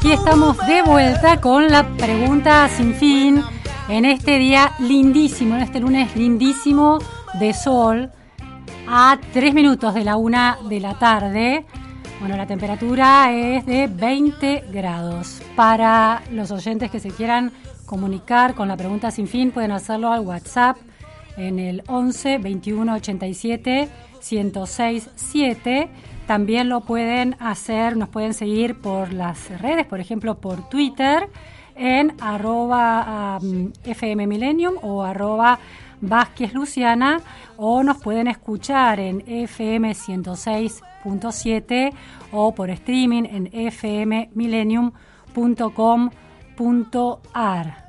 aquí estamos de vuelta con la pregunta sin fin en este día lindísimo, en este lunes lindísimo de sol a tres minutos de la una de la tarde. Bueno, la temperatura es de 20 grados. Para los oyentes que se quieran comunicar con la pregunta sin fin, pueden hacerlo al WhatsApp en el 11 21 87 106 7. También lo pueden hacer, nos pueden seguir por las redes, por ejemplo por Twitter en arroba o arroba Vázquez Luciana o nos pueden escuchar en FM 106.7 o por streaming en fmmillennium.com.ar.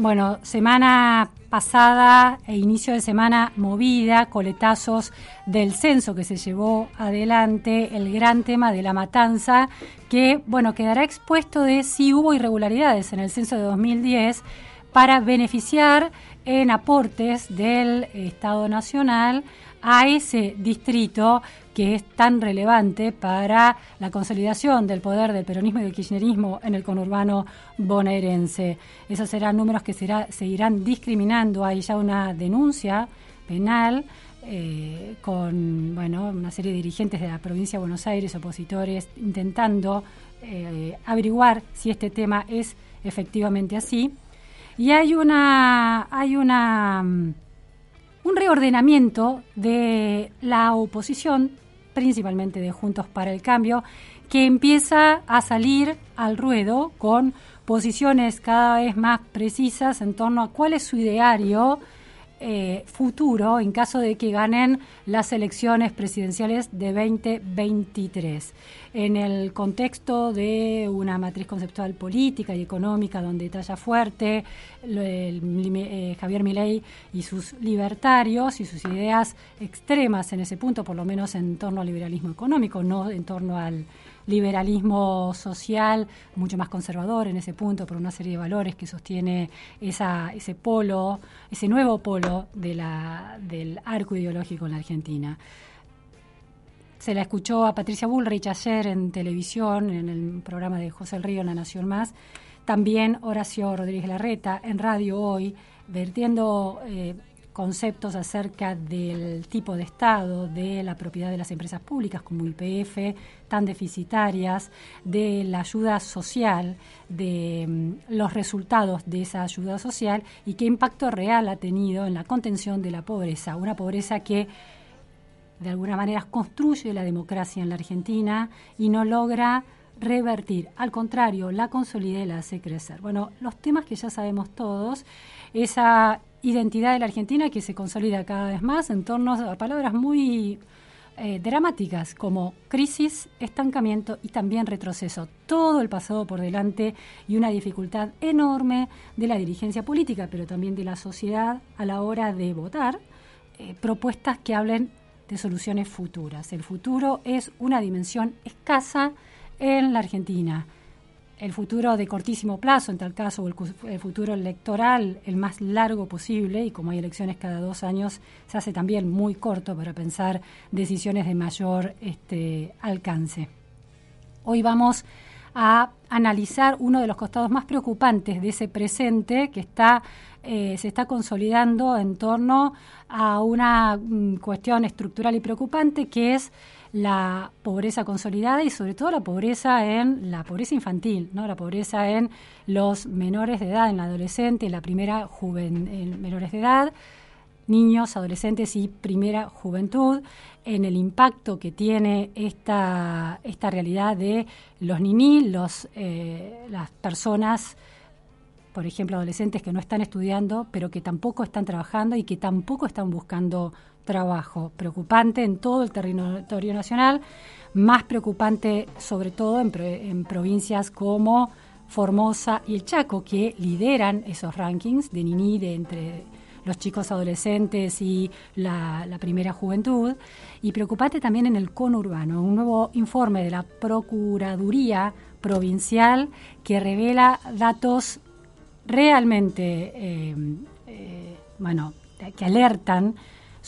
Bueno, semana pasada e inicio de semana movida, coletazos del censo que se llevó adelante, el gran tema de la matanza, que bueno, quedará expuesto de si hubo irregularidades en el censo de 2010 para beneficiar en aportes del Estado Nacional a ese distrito que es tan relevante para la consolidación del poder del peronismo y del kirchnerismo en el conurbano bonaerense. Esos serán números que será, seguirán discriminando. Hay ya una denuncia penal eh, con bueno, una serie de dirigentes de la provincia de Buenos Aires, opositores, intentando eh, averiguar si este tema es efectivamente así. Y hay una, hay una mm, un reordenamiento de la oposición, principalmente de Juntos para el Cambio, que empieza a salir al ruedo con posiciones cada vez más precisas en torno a cuál es su ideario eh, futuro en caso de que ganen las elecciones presidenciales de 2023. En el contexto de una matriz conceptual política y económica donde talla fuerte eh, Javier Milei y sus libertarios y sus ideas extremas en ese punto, por lo menos en torno al liberalismo económico, no en torno al liberalismo social mucho más conservador en ese punto por una serie de valores que sostiene esa, ese polo, ese nuevo polo de la, del arco ideológico en la Argentina. Se la escuchó a Patricia Bullrich ayer en televisión, en el programa de José El Río en La Nación Más. También Horacio Rodríguez Larreta en radio hoy, vertiendo eh, conceptos acerca del tipo de Estado, de la propiedad de las empresas públicas como IPF, tan deficitarias, de la ayuda social, de mm, los resultados de esa ayuda social y qué impacto real ha tenido en la contención de la pobreza, una pobreza que de alguna manera construye la democracia en la Argentina y no logra revertir, al contrario, la consolida y la hace crecer. Bueno, los temas que ya sabemos todos, esa identidad de la Argentina que se consolida cada vez más en torno a palabras muy eh, dramáticas como crisis, estancamiento y también retroceso. Todo el pasado por delante y una dificultad enorme de la dirigencia política, pero también de la sociedad a la hora de votar eh, propuestas que hablen de soluciones futuras. El futuro es una dimensión escasa en la Argentina el futuro de cortísimo plazo, en tal caso, o el, futuro electoral, el más largo posible, y como hay elecciones cada dos años, se hace también muy corto para pensar decisiones de mayor este, alcance. Hoy vamos a analizar uno de los costados más preocupantes de ese presente que está, eh, se está consolidando en torno a una mm, cuestión estructural y preocupante que es la pobreza consolidada y sobre todo la pobreza en la pobreza infantil, ¿no? La pobreza en los menores de edad, en la adolescente, la primera juventud, menores de edad, niños, adolescentes y primera juventud, en el impacto que tiene esta, esta realidad de los niní, los, eh, las personas, por ejemplo, adolescentes que no están estudiando, pero que tampoco están trabajando y que tampoco están buscando trabajo preocupante en todo el territorio nacional, más preocupante sobre todo en, provincias como Formosa y el Chaco, que lideran esos rankings de Nini de entre los chicos adolescentes y la, primera juventud. Y preocupate también en el conurbano, un nuevo informe de la Procuraduría Provincial que revela datos realmente, eh, eh, bueno, que alertan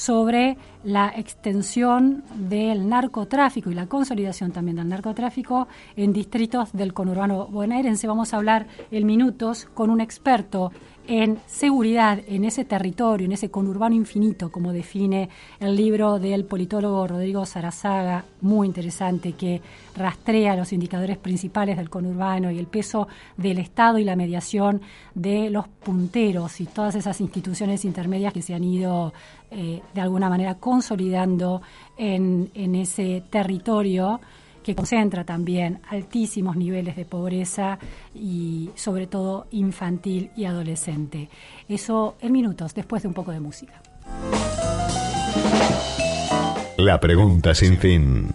sobre la extensión del narcotráfico y la consolidación también del narcotráfico en distritos del conurbano bonaerense. Vamos a hablar en minutos con un experto en seguridad en ese territorio, en ese conurbano infinito, como define el libro del politólogo Rodrigo Sarazaga, muy interesante, que rastrea los indicadores principales del conurbano y el peso del Estado y la mediación de los punteros y todas esas instituciones intermedias que se han ido eh, de alguna manera consolidando en, en ese territorio que concentra también altísimos niveles de pobreza y sobre todo infantil y adolescente. Eso en minutos, después de un poco de música. La pregunta sin fin.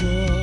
sure.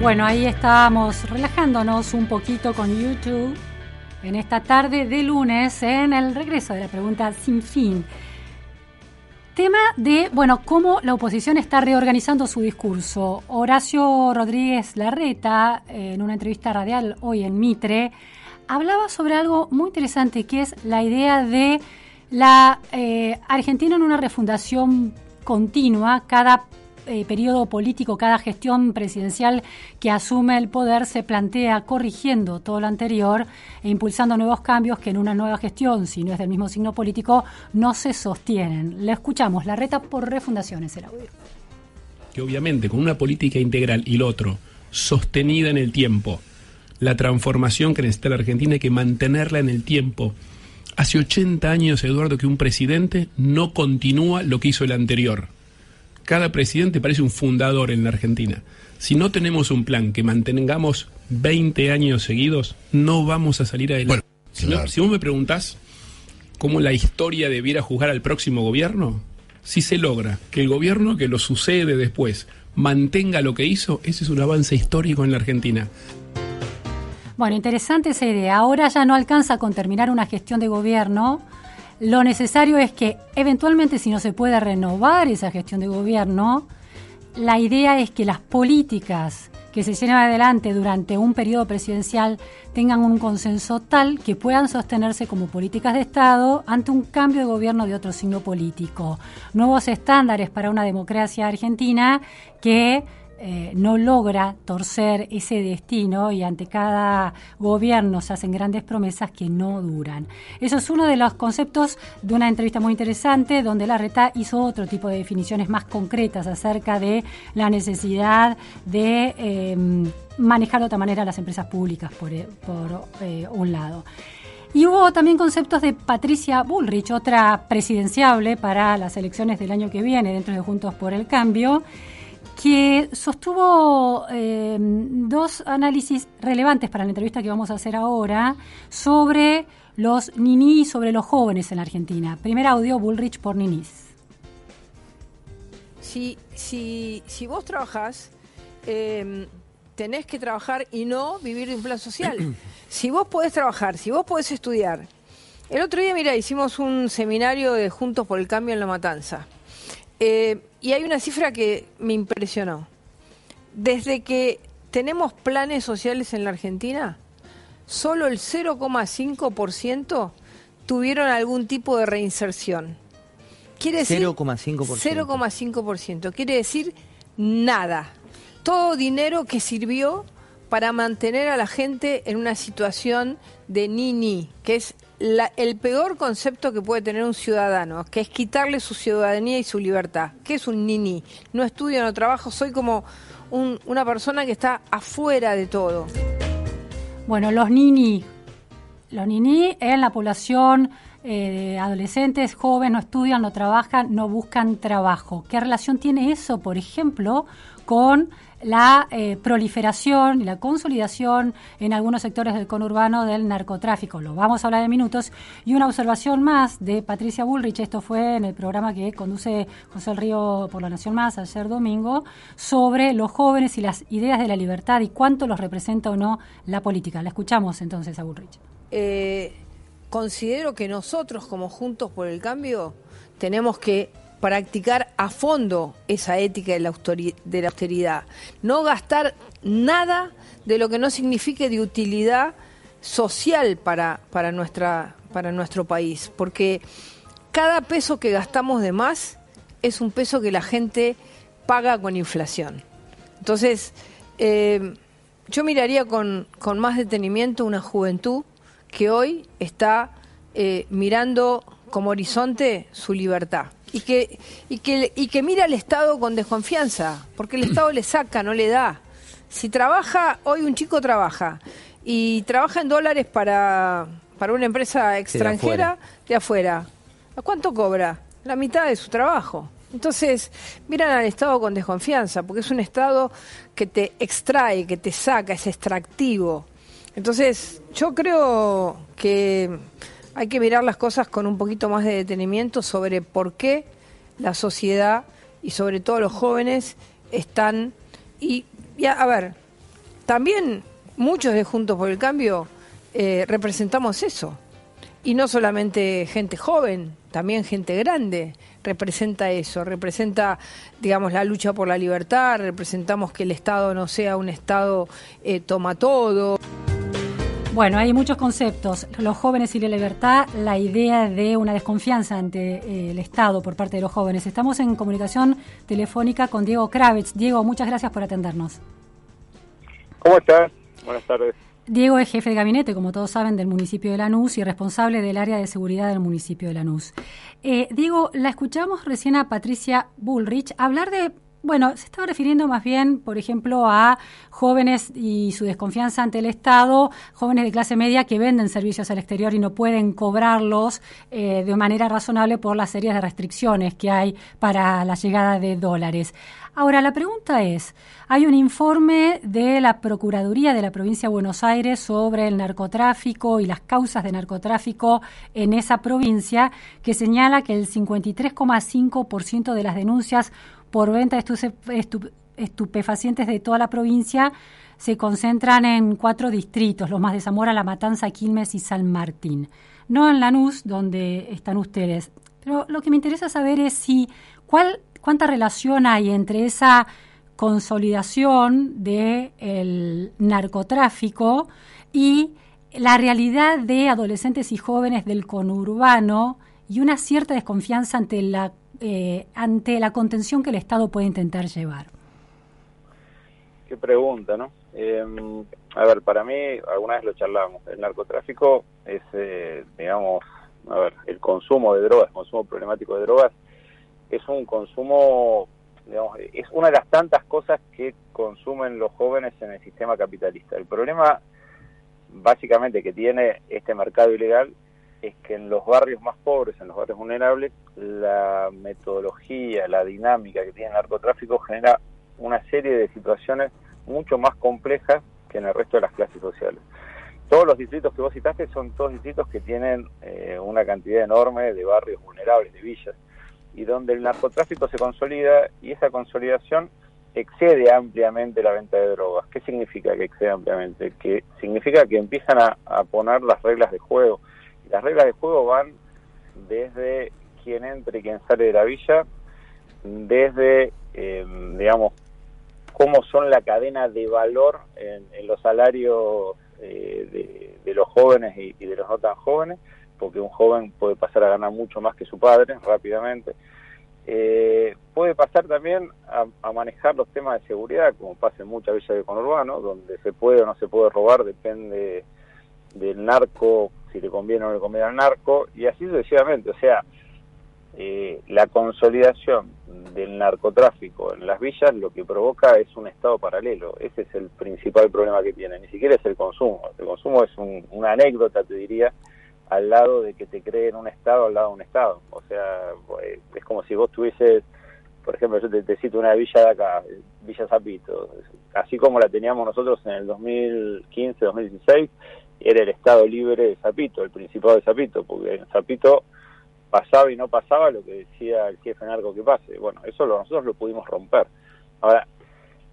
Bueno, ahí estábamos relajándonos un poquito con YouTube en esta tarde de lunes en el regreso de la pregunta sin fin. Tema de, bueno, cómo la oposición está reorganizando su discurso. Horacio Rodríguez Larreta, en una entrevista radial hoy en Mitre, hablaba sobre algo muy interesante que es la idea de la eh, Argentina en una refundación continua, cada eh, periodo político, cada gestión presidencial que asume el poder se plantea corrigiendo todo lo anterior e impulsando nuevos cambios que en una nueva gestión, si no es del mismo signo político, no se sostienen. Le escuchamos, la reta por refundaciones el audio. Que obviamente con una política integral y lo otro, sostenida en el tiempo, la transformación que necesita la Argentina hay que mantenerla en el tiempo. Hace 80 años, Eduardo, que un presidente no continúa lo que hizo el anterior cada presidente parece un fundador en la Argentina. Si no tenemos un plan que mantengamos 20 años seguidos, no vamos a salir adelante. Bueno, si, vos me preguntás cómo la historia debiera juzgar al próximo gobierno, si se logra que el gobierno que lo sucede después mantenga lo que hizo, ese es un avance histórico en la Argentina. Bueno, interesante esa idea. Ahora ya no alcanza con terminar una gestión de gobierno lo necesario es que eventualmente si no se puede renovar esa gestión de gobierno, la idea es que las políticas que se lleven adelante durante un periodo presidencial tengan un consenso tal que puedan sostenerse como políticas de Estado ante un cambio de gobierno de otro signo político. Nuevos estándares para una democracia argentina que eh, no logra torcer ese destino y ante cada gobierno se hacen grandes promesas que no duran. Eso es uno de los conceptos de una entrevista muy interesante donde la reta hizo otro tipo de definiciones más concretas acerca de la necesidad de em, manejar de otra manera las empresas públicas, por, eh, eh, un lado. Y hubo también conceptos de Patricia Bullrich, otra presidenciable para las elecciones del año que viene dentro de Juntos por el Cambio, que sostuvo eh, dos análisis relevantes para la entrevista que vamos a hacer ahora sobre los ninis, sobre los jóvenes en la Argentina. Primer audio, Bullrich por ninis. Si, si, si vos trabajás, em, tenés que trabajar y no vivir de un plan social. si vos podés trabajar, si vos podés estudiar. El otro día, mira, hicimos un seminario de Juntos por el Cambio en La Matanza. Eh, y hay una cifra que me impresionó. Desde que tenemos planes sociales en la Argentina, solo el 0,5% tuvieron algún tipo de reinserción. Quiere decir 0,5%. 0,5%. Quiere decir nada. Todo dinero que sirvió para mantener a la gente en una situación de ni-ni, que es el peor concepto que puede tener un ciudadano, que es quitarle su ciudadanía y su libertad. ¿Qué es un nini? No estudio, no trabajo, soy como una persona que está afuera de todo. Bueno, los nini, los nini en la población eh, adolescentes, jóvenes, no estudian, no trabajan, no buscan trabajo. ¿Qué relación tiene eso, por ejemplo, con la eh, proliferación y la consolidación en algunos sectores del conurbano del narcotráfico. Lo vamos a hablar en minutos. Y una observación más de Patricia Bullrich, esto fue en el programa que conduce José el Río por la Nación Más ayer domingo, sobre los jóvenes y las ideas de la libertad y cuánto los representa o no la política. La escuchamos entonces a Bullrich. Eh, considero que nosotros como Juntos por el Cambio tenemos que practicar a fondo esa ética de la, austeridad, no gastar nada de lo que no signifique de utilidad social para, para, nuestra, para nuestro país, porque cada peso que gastamos de más es un peso que la gente paga con inflación. Entonces, eh, yo miraría con, con, más detenimiento una juventud que hoy está eh, mirando como horizonte su libertad y que, y que, y que mira al Estado con desconfianza, porque el Estado le saca, no le da. Si trabaja, hoy un chico trabaja y trabaja en dólares para, para una empresa extranjera de afuera. ¿A cuánto cobra? La mitad de su trabajo. Entonces, miran al Estado con desconfianza, porque es un Estado que te extrae, que te saca, es extractivo. Entonces, yo creo que hay que mirar las cosas con un poquito más de detenimiento sobre por qué la sociedad y sobre todo los jóvenes están y, a ver, también muchos de Juntos por el Cambio eh, representamos eso. Y no solamente gente joven, también gente grande representa eso, representa, digamos, la lucha por la libertad, representamos que el Estado no sea un Estado eh, toma todo. Bueno, hay muchos conceptos. Los jóvenes y la libertad, la idea de una desconfianza ante eh, el Estado por parte de los jóvenes. Estamos en comunicación telefónica con Diego Kravitz. Diego, muchas gracias por atendernos. ¿Cómo estás? Buenas tardes. Diego es jefe de gabinete, como todos saben, del municipio de Lanús y responsable del área de seguridad del municipio de Lanús. Eh, Diego, la escuchamos recién a Patricia Bullrich hablar de bueno, se estaba refiriendo más bien, por ejemplo, a jóvenes y su desconfianza ante el Estado, jóvenes de clase media que venden servicios al exterior y no pueden cobrarlos eh, de manera razonable por las series de restricciones que hay para la llegada de dólares. Ahora, la pregunta es, hay un informe de la Procuraduría de la Provincia de Buenos Aires sobre el narcotráfico y las causas de narcotráfico en esa provincia que señala que el 53,5% de las denuncias por venta de estupefacientes de toda la provincia se concentran en cuatro distritos, los más de Zamora, La Matanza, Quilmes y San Martín. No en Lanús, donde están ustedes. Pero lo que me interesa saber es si cuánta relación hay entre esa consolidación del narcotráfico y la realidad de adolescentes y jóvenes del conurbano y una cierta desconfianza ante la eh, ante la contención que el Estado puede intentar llevar. Qué pregunta, ¿no? Em, a ver, para mí, alguna vez lo charlamos, el narcotráfico es, eh, digamos, a ver, el consumo de drogas, el consumo problemático de drogas, es un consumo es una de las tantas cosas que consumen los jóvenes en el sistema capitalista. El problema básicamente que tiene este mercado ilegal es que en los barrios más pobres, en los barrios vulnerables, la metodología, la dinámica que tiene el narcotráfico genera una serie de situaciones mucho más complejas que en el resto de las clases sociales. Todos los distritos que vos citaste son todos distritos que tienen eh, una cantidad enorme de barrios vulnerables, de villas y donde el narcotráfico se consolida y esa consolidación excede ampliamente la venta de drogas. ¿Qué significa que excede ampliamente? Que significa que empiezan a, poner las reglas de juego. Las reglas de juego van desde quién entra y quién sale de la villa, desde, eh, digamos, cómo son la cadena de valor en, los salarios eh, de, los jóvenes y de los no tan jóvenes, porque un joven puede pasar a ganar mucho más que su padre rápidamente. Eh, puede pasar también a, manejar los temas de seguridad, como pasa en muchas villas de conurbano, donde se puede o no se puede robar, depende del narco, si le conviene o no le conviene al narco, y así sucesivamente. O sea, eh, la consolidación del narcotráfico en las villas lo que provoca es un estado paralelo. Ese es el principal problema que tiene. Ni siquiera es el consumo. El consumo es una anécdota, te diría, al lado de que te creen un Estado al lado de un Estado. O sea, pues, es como si vos tuvieses, por ejemplo, yo te, cito una villa de acá, Villa Zapito, así como la teníamos nosotros en el 2015, 2016, era el Estado libre de Zapito, el Principado de Zapito, porque en Zapito pasaba y no pasaba lo que decía el jefe narco que pase. Bueno, eso nosotros lo pudimos romper. Ahora,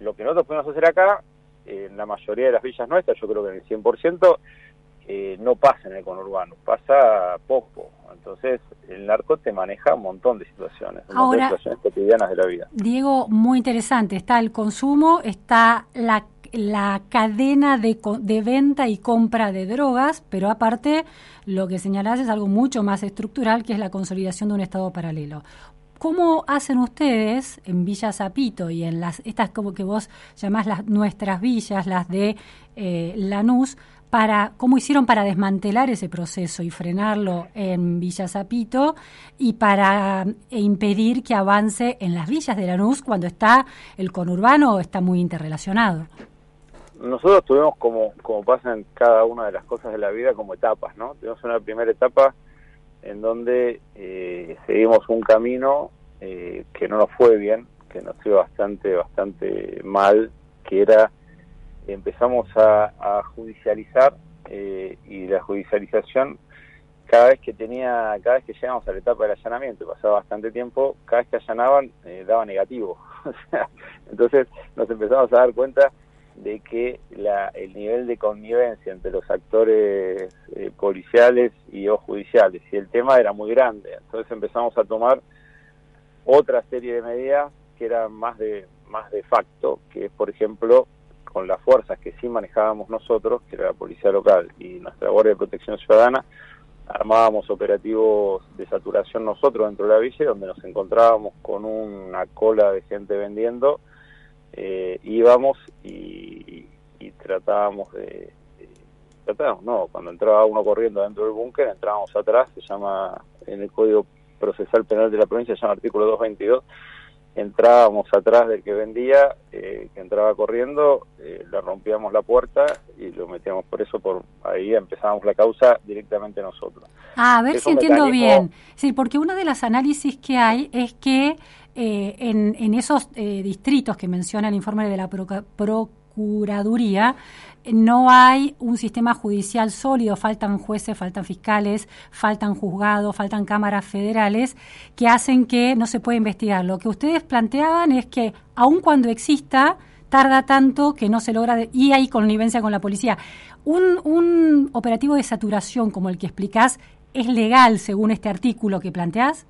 lo que nosotros pudimos hacer acá, en la mayoría de las villas nuestras, yo creo que en el 100%, eh, no pasa en el conurbano, pasa poco. Entonces, el narco te maneja un montón de situaciones, un montón de situaciones cotidianas de la vida. Diego, muy interesante. Está el consumo, está la, la cadena de, de venta y compra de drogas, pero aparte, lo que señalás es algo mucho más estructural, que es la consolidación de un Estado paralelo. ¿Cómo hacen ustedes en Villa Zapito y en las estas como que vos llamás las nuestras villas, las de eh, Lanús, para cómo hicieron para desmantelar ese proceso y frenarlo en Villa Zapito y para e impedir que avance en las villas de Lanús cuando está el conurbano está muy interrelacionado. Nosotros tuvimos como, como pasa en cada una de las cosas de la vida como etapas, ¿no? Tuvimos una primera etapa en donde eh, seguimos un camino eh, que no nos fue bien, que nos fue bastante, bastante mal, que era empezamos a, judicializar eh, y la judicialización cada vez que tenía, cada vez que llegamos a la etapa del allanamiento, pasaba bastante tiempo, cada vez que allanaban eh, daba negativo. entonces nos empezamos a dar cuenta de que la, el nivel de connivencia entre los actores eh, policiales y o judiciales y el tema era muy grande. Entonces empezamos a tomar otra serie de medidas que eran más de más de facto, que por ejemplo con las fuerzas que sí manejábamos nosotros, que era la policía local y nuestra Guardia de Protección Ciudadana, armábamos operativos de saturación nosotros dentro de la villa, donde nos encontrábamos con una cola de gente vendiendo, eh, íbamos y, tratábamos de, tratábamos, no, cuando entraba uno corriendo dentro del búnker, entrábamos atrás, se llama en el Código Procesal Penal de la provincia, se llama artículo 222, entrábamos atrás del que vendía, eh, que entraba corriendo, eh, le rompíamos la puerta y lo metíamos por eso, por ahí empezábamos la causa directamente nosotros. Ah, a ver si entiendo bien. Sí, porque uno de los análisis que hay es que eh, en, en, esos distritos que menciona el informe de la Procuraduría, no hay un sistema judicial sólido, faltan jueces, faltan fiscales, faltan juzgados, faltan cámaras federales que hacen que no se pueda investigar. Lo que ustedes planteaban es que aun cuando exista, tarda tanto que no se logra, y hay connivencia con la policía. Un, un operativo de saturación como el que explicás, ¿es legal según este artículo que planteás?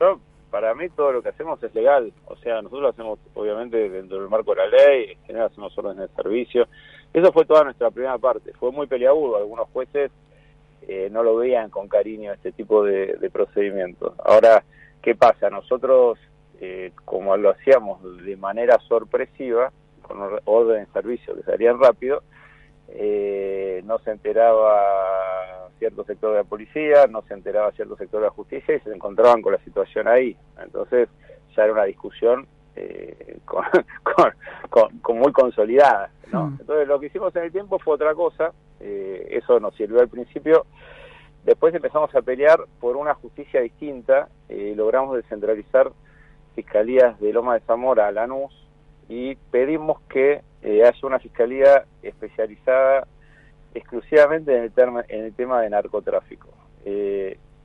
No, para mí todo lo que hacemos es legal. O sea, nosotros lo hacemos obviamente dentro del marco de la ley, en general hacemos órdenes de servicio eso fue toda nuestra primera parte. Fue muy peleagudo. Algunos jueces eh, no lo veían con cariño este tipo de, procedimientos. Ahora, ¿qué pasa? Nosotros, eh, como lo hacíamos de manera sorpresiva, con orden de servicio que salían rápido, eh, no se enteraba cierto sector de la policía, no se enteraba cierto sector de la justicia y se encontraban con la situación ahí. Entonces ya era una discusión eh, con, muy consolidada. ¿no? Mm. Entonces lo que hicimos en el tiempo fue otra cosa, eh, eso nos sirvió al principio. Después empezamos a pelear por una justicia distinta, eh, logramos descentralizar fiscalías de Loma de Zamora a Lanús y pedimos que haya una fiscalía especializada exclusivamente en el, en el tema de narcotráfico.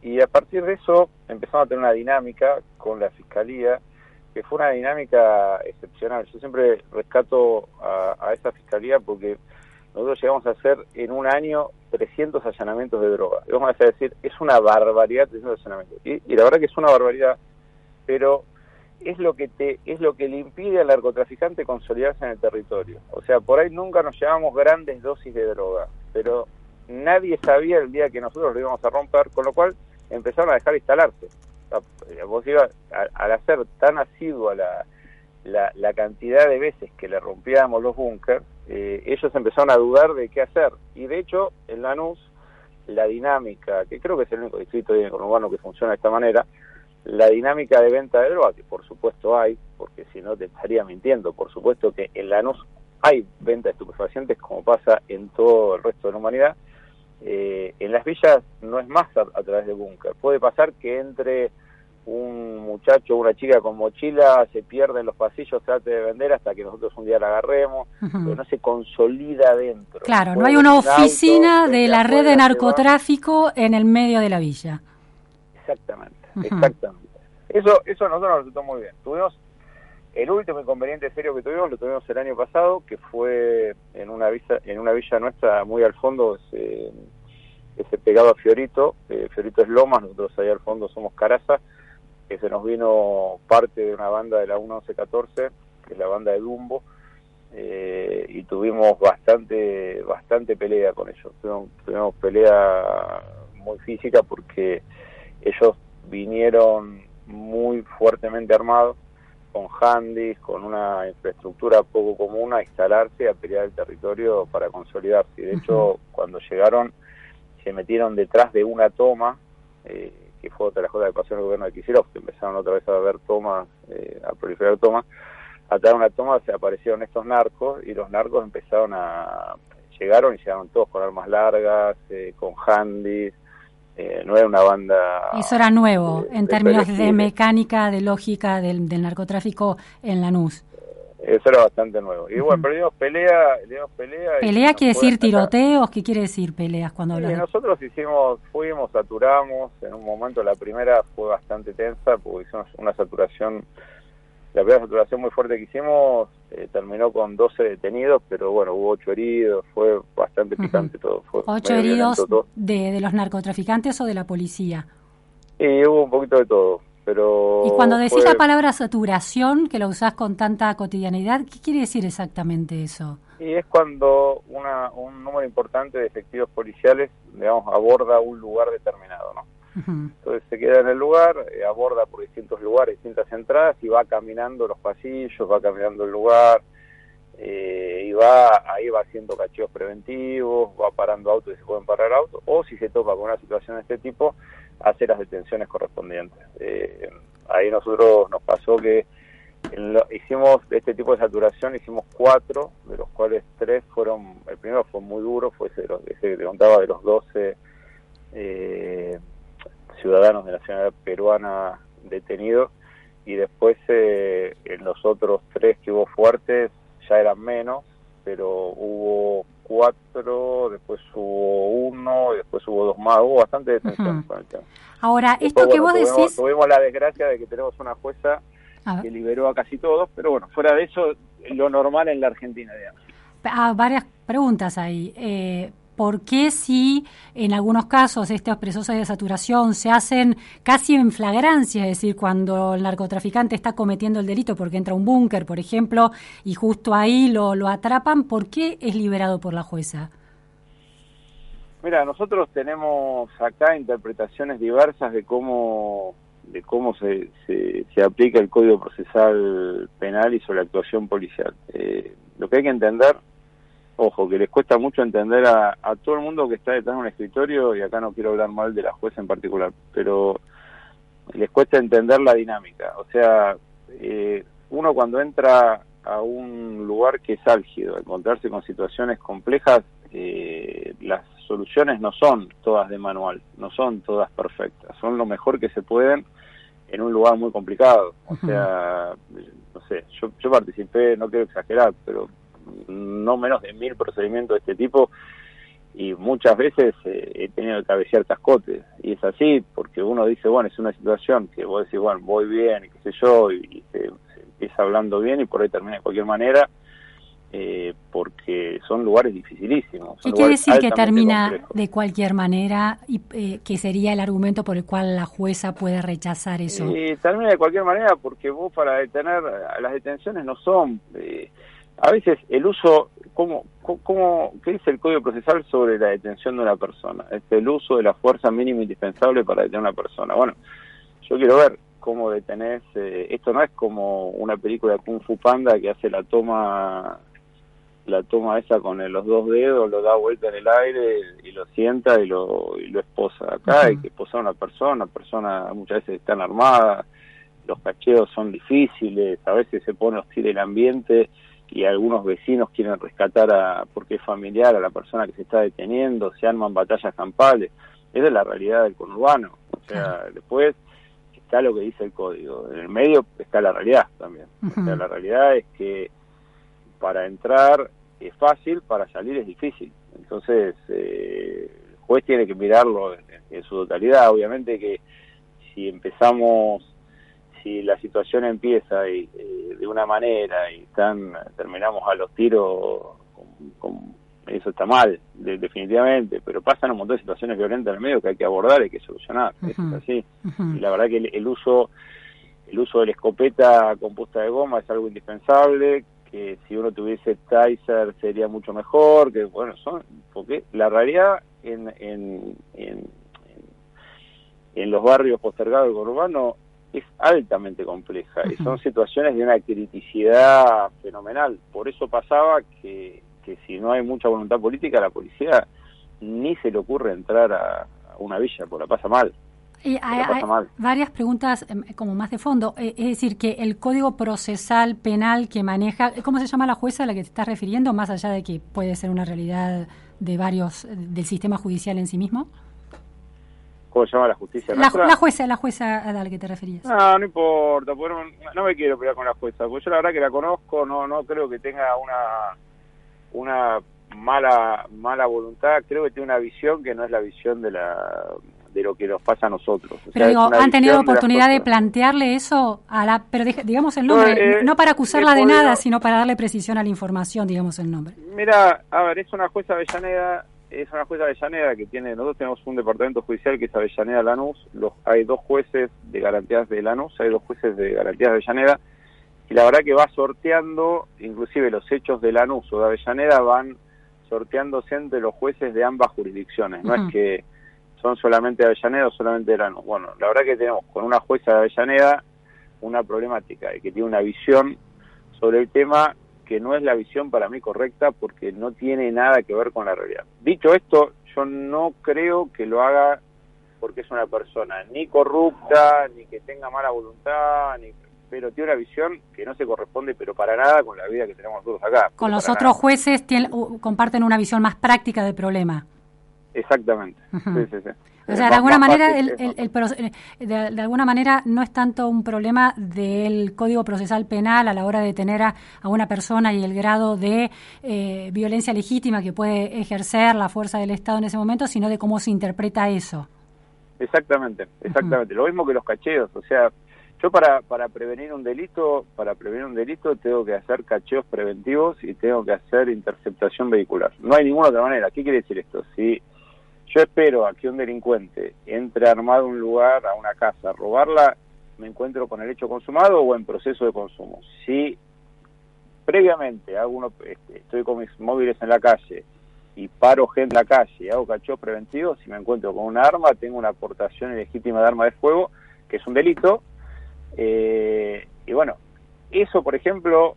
y a partir de eso empezamos a tener una dinámica con la fiscalía que fue una dinámica excepcional. Yo siempre rescato a, esa fiscalía porque nosotros llegamos a hacer en un año 300 allanamientos de droga. Y vamos a decir, es una barbaridad 300 allanamientos. Y, y, la verdad que es una barbaridad, pero es lo que te es lo que le impide al narcotraficante consolidarse en el territorio. O sea, por ahí nunca nos llevamos grandes dosis de droga, pero nadie sabía el día que nosotros lo íbamos a romper, con lo cual empezaron a dejar instalarse. Eh, vos al hacer tan asidua la, la, cantidad de veces que le rompíamos los búnkers, eh, ellos empezaron a dudar de qué hacer. Y de hecho, en Lanús, la dinámica, que creo que es el único distrito urbano que funciona de esta manera, la dinámica de venta de droga, que por supuesto hay, porque si no te estaría mintiendo, por supuesto que en Lanús hay venta de estupefacientes como pasa en todo el resto de la humanidad, eh, en las villas no es más a, través de búnker. Puede pasar que entre un muchacho o una chica con mochila, se pierde en los pasillos, trate de vender hasta que nosotros un día la agarremos, pero no se consolida dentro. Claro, no hay una oficina de la red de narcotráfico en el medio de la villa. Exactamente, exactamente. Eso, eso a nosotros nos resultó muy bien. Tuvimos el último inconveniente serio que tuvimos, lo tuvimos el año pasado, que fue en una villa, en una villa nuestra muy al fondo, ese, ese pegado a Fiorito, eh, Fiorito es Lomas, nosotros ahí al fondo somos Caraza, que se nos vino parte de una banda de la 1114, que es la banda de Dumbo, eh, y tuvimos bastante bastante pelea con ellos. Tuvimos, tuvimos pelea muy física porque ellos vinieron muy fuertemente armados, con handys, con una infraestructura poco común a instalarse, a pelear el territorio para consolidarse. De hecho, cuando llegaron, se metieron detrás de una toma, eh, que fue otra de las cosas que pasó en el gobierno de Kicillof, que empezaron otra vez a ver tomas, eh, a proliferar tomas. Atrás de una toma se aparecieron estos narcos y los narcos empezaron a... llegaron y llegaron todos con armas largas, eh, con handys, eh, no era una banda... Eso era nuevo en términos de mecánica, de lógica del, narcotráfico en Lanús. Eso era bastante nuevo. Y bueno, pero digamos pelea... Digamos, pelea, ¿Pelea quiere decir tiroteos? ¿Qué quiere decir peleas cuando hablas Nosotros hicimos, fuimos, saturamos, en un momento la primera fue bastante tensa porque hicimos una saturación la primera saturación muy fuerte que hicimos eh, terminó con 12 detenidos, pero bueno, hubo 8 heridos, fue bastante picante todo. Fue ¿Ocho heridos de, de, los narcotraficantes o de la policía? Y hubo un poquito de todo, pero... Y cuando decís la palabra saturación, que lo usás con tanta cotidianidad, ¿qué quiere decir exactamente eso? Y es cuando una, un número importante de efectivos policiales, digamos, aborda un lugar determinado, ¿no? Entonces se queda en el lugar, eh, aborda por distintos lugares, distintas entradas y va caminando los pasillos, va caminando el lugar eh, y va ahí va haciendo cacheos preventivos, va parando autos y se pueden parar autos, o si se topa con una situación de este tipo, hace las detenciones correspondientes. Eh, ahí nosotros nos pasó que hicimos este tipo de saturación, hicimos cuatro, de los cuales tres fueron, el primero fue muy duro, fue ese, ese que te contaba de los 12 eh, ciudadanos de nacionalidad peruana detenidos y después eh, en los otros tres que hubo fuertes ya eran menos, pero hubo cuatro, después hubo uno, y después hubo dos más, hubo bastante detención con el tema. Ahora, esto que vos decís... Tuvimos la desgracia de que tenemos una jueza que liberó a casi todos, pero bueno, fuera de eso, lo normal en la Argentina, digamos. Ah, varias preguntas ahí. Eh, ¿por qué si en algunos casos estos procesos de saturación se hacen casi en flagrancia, es decir, cuando el narcotraficante está cometiendo el delito porque entra a un búnker, por ejemplo, y justo ahí lo, lo atrapan, ¿por qué es liberado por la jueza? Mira, nosotros tenemos acá interpretaciones diversas de cómo de cómo se, se, aplica el Código Procesal Penal y sobre la actuación policial. Eh, lo que hay que entender ojo, que les cuesta mucho entender a, todo el mundo que está detrás de un escritorio, y acá no quiero hablar mal de la jueza en particular, pero les cuesta entender la dinámica. O sea, eh, uno cuando entra a un lugar que es álgido, encontrarse con situaciones complejas, eh, las soluciones no son todas de manual, no son todas perfectas, son lo mejor que se pueden en un lugar muy complicado. O sea, no sé, yo, yo participé, no quiero exagerar, pero no menos de mil procedimientos de este tipo y muchas veces eh, he tenido que cabecear cascotes y es así porque uno dice bueno es una situación que vos decís bueno voy bien y qué sé yo y, se, empieza hablando bien y por ahí termina de cualquier manera eh, porque son lugares dificilísimos. ¿Qué quiere decir que termina de cualquier manera y eh, que sería el argumento por el cual la jueza puede rechazar eso? termina de cualquier manera porque vos para detener, las detenciones no son a veces el uso, ¿cómo, cómo, ¿qué dice el Código Procesal sobre la detención de una persona? Es el uso de la fuerza mínima indispensable para detener a una persona. Bueno, yo quiero ver cómo detenés, eh, esto no es como una película de Kung Fu Panda que hace la toma la toma esa con los dos dedos, lo da vuelta en el aire y lo sienta y lo, y lo esposa. Acá hay que esposar a una persona, una persona muchas veces están armadas, los cacheos son difíciles, a veces se pone hostil el ambiente y algunos vecinos quieren rescatar a, porque es familiar a la persona que se está deteniendo, se arman batallas campales. Esa es la realidad del conurbano. O sea, después está lo que dice el código. En el medio está la realidad también. O sea, la realidad es que para entrar es fácil, para salir es difícil. Entonces, eh, el juez tiene que mirarlo en su totalidad. Obviamente que si empezamos si la situación empieza y, eh, de una manera y están terminamos a los tiros, con, eso está mal, definitivamente, pero pasan un montón de situaciones violentas en el medio que hay que abordar, hay que solucionar, es así. Y la verdad que el, uso el uso de la escopeta compuesta de goma es algo indispensable, que si uno tuviese Tizer sería mucho mejor, que bueno, son porque la realidad en, en, en, en los barrios postergados del urbano es altamente compleja y son situaciones de una criticidad fenomenal. Por eso pasaba que, que si no hay mucha voluntad política, la policía ni se le ocurre entrar a, una villa, porque la pasa mal. Y hay, varias preguntas em, como más de fondo. Eh, es decir, que el código procesal penal que maneja, ¿cómo se llama la jueza a la que te estás refiriendo? Más allá de que puede ser una realidad de varios, del sistema judicial en sí mismo. ¿Cómo se llama la justicia? La, la, jueza, la jueza a la que te referías. No, no importa, no, me quiero pelear con la jueza, porque yo la verdad que la conozco, no no creo que tenga una una mala mala voluntad, creo que tiene una visión que no es la visión de la de lo que nos pasa a nosotros. pero digo, ¿han tenido oportunidad de, plantearle eso a la, pero digamos el nombre, no, eh, para acusarla de nada, sino para darle precisión a la información, digamos el nombre? Mira, a ver, es una jueza Avellaneda, es una jueza Avellaneda que tiene, nosotros tenemos un departamento judicial que es Avellaneda Lanús, los, hay dos jueces de garantías de Lanús, hay dos jueces de garantías de Avellaneda, y la verdad que va sorteando, inclusive los hechos de Lanús o de Avellaneda van sorteándose entre los jueces de ambas jurisdicciones, no es que son solamente de Avellaneda o solamente de Lanús. Bueno, la verdad que tenemos con una jueza de Avellaneda una problemática y que tiene una visión sobre el tema que no es la visión para mí correcta porque no tiene nada que ver con la realidad. Dicho esto, yo no creo que lo haga porque es una persona ni corrupta, ni que tenga mala voluntad, ni pero tiene una visión que no se corresponde, pero para nada con la vida que tenemos nosotros acá. Con los otros jueces comparten una visión más práctica del problema. Exactamente. sí, sí, sí. O sea, de alguna manera, el, de, alguna manera no es tanto un problema del Código Procesal Penal a la hora de detener a, una persona y el grado de eh, violencia legítima que puede ejercer la fuerza del Estado en ese momento, sino de cómo se interpreta eso. Exactamente, exactamente. Lo mismo que los cacheos, o sea, yo para, para prevenir un delito, para prevenir un delito tengo que hacer cacheos preventivos y tengo que hacer interceptación vehicular. No hay ninguna otra manera. ¿Qué quiere decir esto? Si yo espero a que un delincuente entre armado a un lugar, a una casa, a robarla, me encuentro con el hecho consumado o en proceso de consumo. Si previamente hago este, estoy con mis móviles en la calle y paro gente en la calle hago cacheos preventivos, si me encuentro con un arma, tengo una aportación ilegítima de arma de fuego, que es un delito, eh, y bueno, eso, por ejemplo,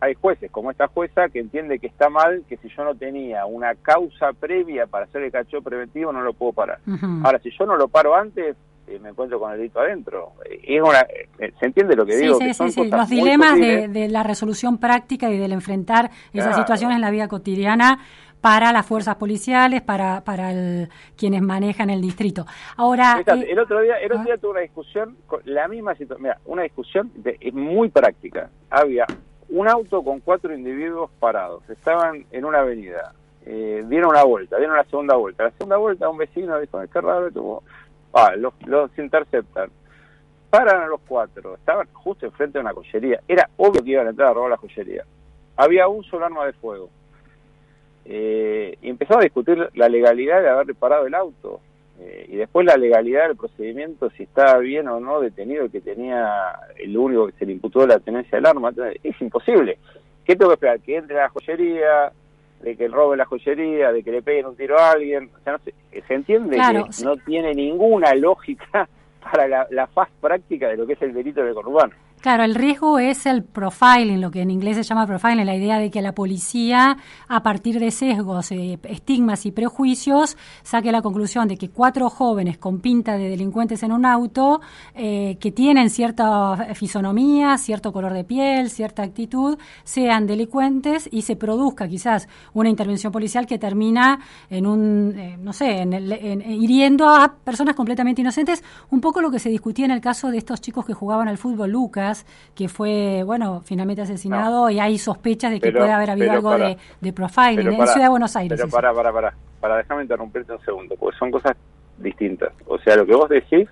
hay jueces como esta jueza que entiende que está mal, que si yo no tenía una causa previa para hacer el cacheo preventivo, no lo puedo parar. Ahora, si yo no lo paro antes, eh, me encuentro con el delito adentro. Eh, es una, ¿Se entiende lo que digo? Sí, sí, sí. Los dilemas de, la resolución práctica y del enfrentar esas situaciones en la vida cotidiana para las fuerzas policiales, para, para el, quienes manejan el distrito. Ahora, eh, el otro día, el otro ah. día tuve una discusión, con la misma situación, mira, una discusión de, muy práctica. Había un auto con cuatro individuos parados, estaban en una avenida, eh, dieron una vuelta, dieron la segunda vuelta. La segunda vuelta un vecino dijo, qué raro, tuvo, ah, los, los interceptan. Paran a los cuatro, estaban justo enfrente de una joyería. Era obvio que iban a entrar a robar la joyería. Había un solo arma de fuego eh, y empezó a discutir la legalidad de haber reparado el auto eh, y después la legalidad del procedimiento, si estaba bien o no detenido el que tenía el único que se le imputó la tenencia del arma. es imposible. ¿Qué tengo que esperar? Que entre a la joyería, de que robe la joyería, de que le peguen un tiro a alguien. O sea, no se, se entiende que no tiene ninguna lógica para la, la faz práctica de lo que es el delito del conurbano. Claro, el riesgo es el profiling, lo que en inglés se llama profiling, la idea de que la policía, a partir de sesgos, eh, estigmas y prejuicios, saque la conclusión de que cuatro jóvenes con pinta de delincuentes en un auto, eh, que tienen cierta fisonomía, cierto color de piel, cierta actitud, sean delincuentes y se produzca quizás una intervención policial que termina en un, eh, no sé, en, en, hiriendo a personas completamente inocentes, un poco lo que se discutía en el caso de estos chicos que jugaban al fútbol Lucas que fue, bueno, finalmente asesinado y hay sospechas de que puede haber habido algo de, de, profiling en Ciudad de Buenos Aires. Pero para, para, para, para, déjame interrumpirte un segundo, porque son cosas distintas. O sea, lo que vos decís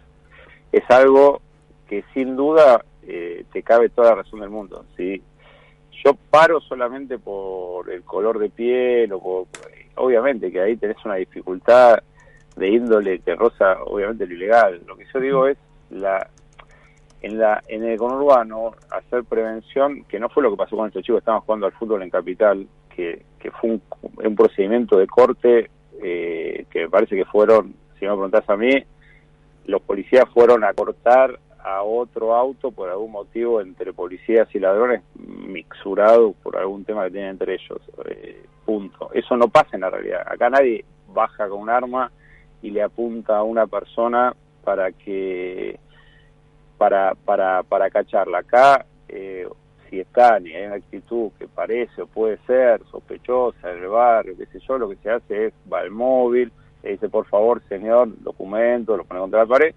es algo que sin duda eh, te cabe toda la razón del mundo. Si yo paro solamente por el color de piel o por, obviamente que ahí tenés una dificultad de índole que roza obviamente lo ilegal. Lo que yo digo es la en la en el conurbano hacer prevención, que no fue lo que pasó con estos chicos, estaban jugando al fútbol en Capital, que, que fue un, procedimiento de corte eh, que me parece que fueron, si me preguntás a mí, los policías fueron a cortar a otro auto por algún motivo entre policías y ladrones, mixurado por algún tema que tienen entre ellos. Eh, punto. Eso no pasa en la realidad. Acá nadie baja con un arma y le apunta a una persona para que para, para, para cacharla. Acá, eh, si está y hay una actitud que parece o puede ser sospechosa en el barrio, qué sé yo, lo que se hace es va al móvil, le dice, por favor, señor, documento, lo pone contra la pared.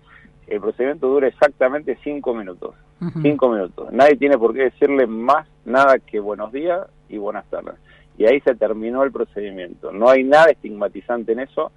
El procedimiento dura exactamente cinco minutos. Cinco minutos. Nadie tiene por qué decirle más nada que buenos días y buenas tardes. Y ahí se terminó el procedimiento. No hay nada estigmatizante en eso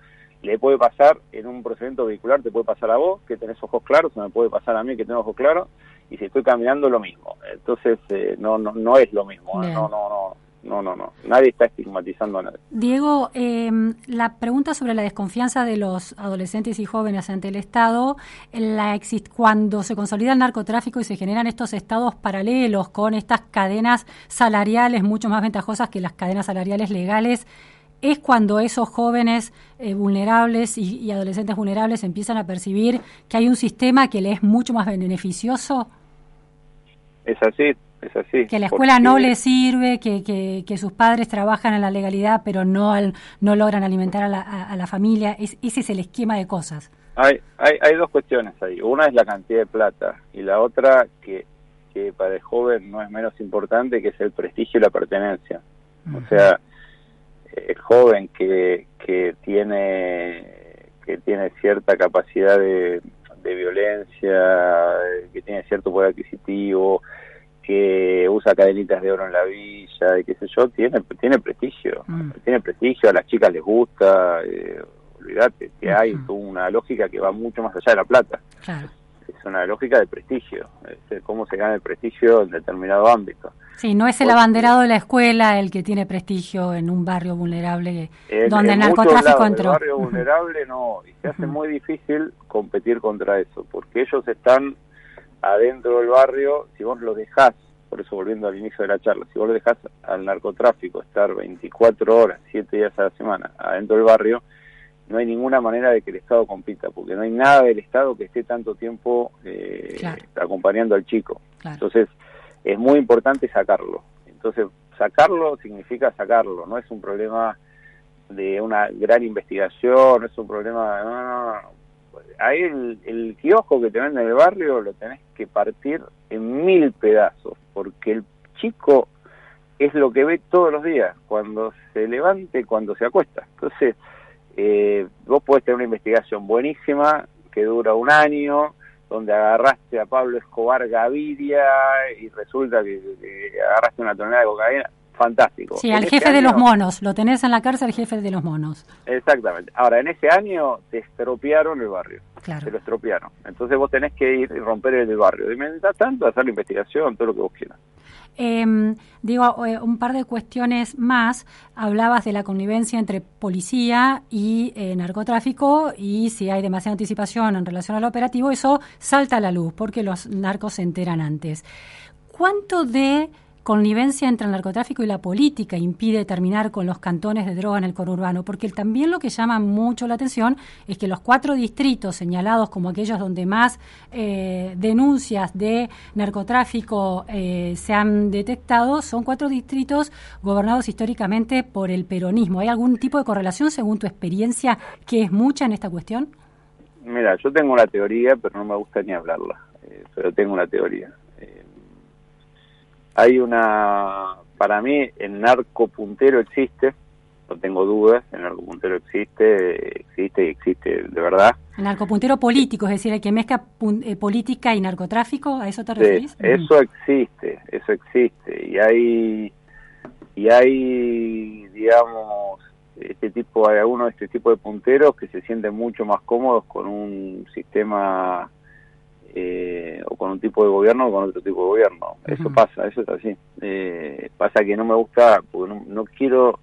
le puede pasar en un procedimiento vehicular, te puede pasar a vos, que tenés ojos claros, o me puede pasar a mí, que tengo ojos claros, y si estoy caminando, lo mismo. Entonces, eh, no, no, no es lo mismo, ¿eh? no, no, no. No, no, no. Nadie está estigmatizando a nadie. Diego, eh, la pregunta sobre la desconfianza de los adolescentes y jóvenes ante el Estado, la cuando se consolida el narcotráfico y se generan estos estados paralelos con estas cadenas salariales mucho más ventajosas que las cadenas salariales legales, es cuando esos jóvenes eh, vulnerables y, adolescentes vulnerables empiezan a percibir que hay un sistema que les es mucho más beneficioso? Es así, es así. Que la escuela no les sirve, que, que, sus padres trabajan en la legalidad pero no, al, no logran alimentar a la, a, la familia. ese es el esquema de cosas. Hay, hay, hay dos cuestiones ahí. Una es la cantidad de plata y la otra que, que para el joven no es menos importante, que es el prestigio y la pertenencia. O sea, el joven que, que tiene que tiene cierta capacidad de, violencia, que tiene cierto poder adquisitivo, que usa cadenitas de oro en la villa y qué sé yo, tiene tiene prestigio, mm. tiene prestigio, a las chicas les gusta, eh, olvídate, que hay una lógica que va mucho más allá de la plata. Es una lógica de prestigio, es cómo se gana el prestigio en determinado ámbito. Sí, no es el abanderado de la escuela el que tiene prestigio en un barrio vulnerable donde el narcotráfico entró. En barrio vulnerable no, y se hace muy difícil competir contra eso, porque ellos están adentro del barrio, si vos lo dejás, por eso volviendo al inicio de la charla, si vos lo dejás al narcotráfico estar 24 horas, 7 días a la semana adentro del barrio, no hay ninguna manera de que el Estado compita, porque no hay nada del Estado que esté tanto tiempo eh, acompañando al chico. Entonces, es muy importante sacarlo. Entonces, sacarlo significa sacarlo, no es un problema de una gran investigación, no es un problema... No, no, no. Ahí el, el kiosco que te vende en el barrio lo tenés que partir en mil pedazos, porque el chico es lo que ve todos los días, cuando se levante, cuando se acuesta. Entonces, eh, vos podés tener una investigación buenísima que dura un año, donde agarraste a Pablo Escobar Gaviria y resulta que, agarraste una tonelada de cocaína, fantástico. Sí, al jefe de los monos, lo tenés en la cárcel, el jefe de los monos. Exactamente. Ahora, en ese año te estropearon el barrio. Claro. Te lo estropearon. Entonces vos tenés que ir y romper el barrio. Y mientras tanto, hacer la investigación, todo lo que vos quieras. Eh, digo, eh, un par de cuestiones más. Hablabas de la connivencia entre policía y eh, narcotráfico y si hay demasiada anticipación en relación al operativo, eso salta a la luz porque los narcos se enteran antes. ¿Cuánto de connivencia entre el narcotráfico y la política impide terminar con los cantones de droga en el conurbano, porque también lo que llama mucho la atención es que los cuatro distritos señalados como aquellos donde más eh, denuncias de narcotráfico eh, se han detectado son cuatro distritos gobernados históricamente por el peronismo. ¿Hay algún tipo de correlación según tu experiencia que es mucha en esta cuestión? Mira, yo tengo una teoría, pero no me gusta ni hablarla, eh, pero tengo una teoría hay una, para mí el narco puntero existe, no tengo dudas, el narco puntero existe, existe y existe de verdad. El narcopuntero político, es decir, el que mezcla eh, política y narcotráfico, ¿a eso te referís? eso existe, eso existe. Y hay, y hay, digamos, este tipo, hay algunos de este tipo de punteros que se sienten mucho más cómodos con un sistema eh, o con un tipo de gobierno o con otro tipo de gobierno. Eso pasa, eso es así. Eh, pasa que no me gusta, porque no, quiero,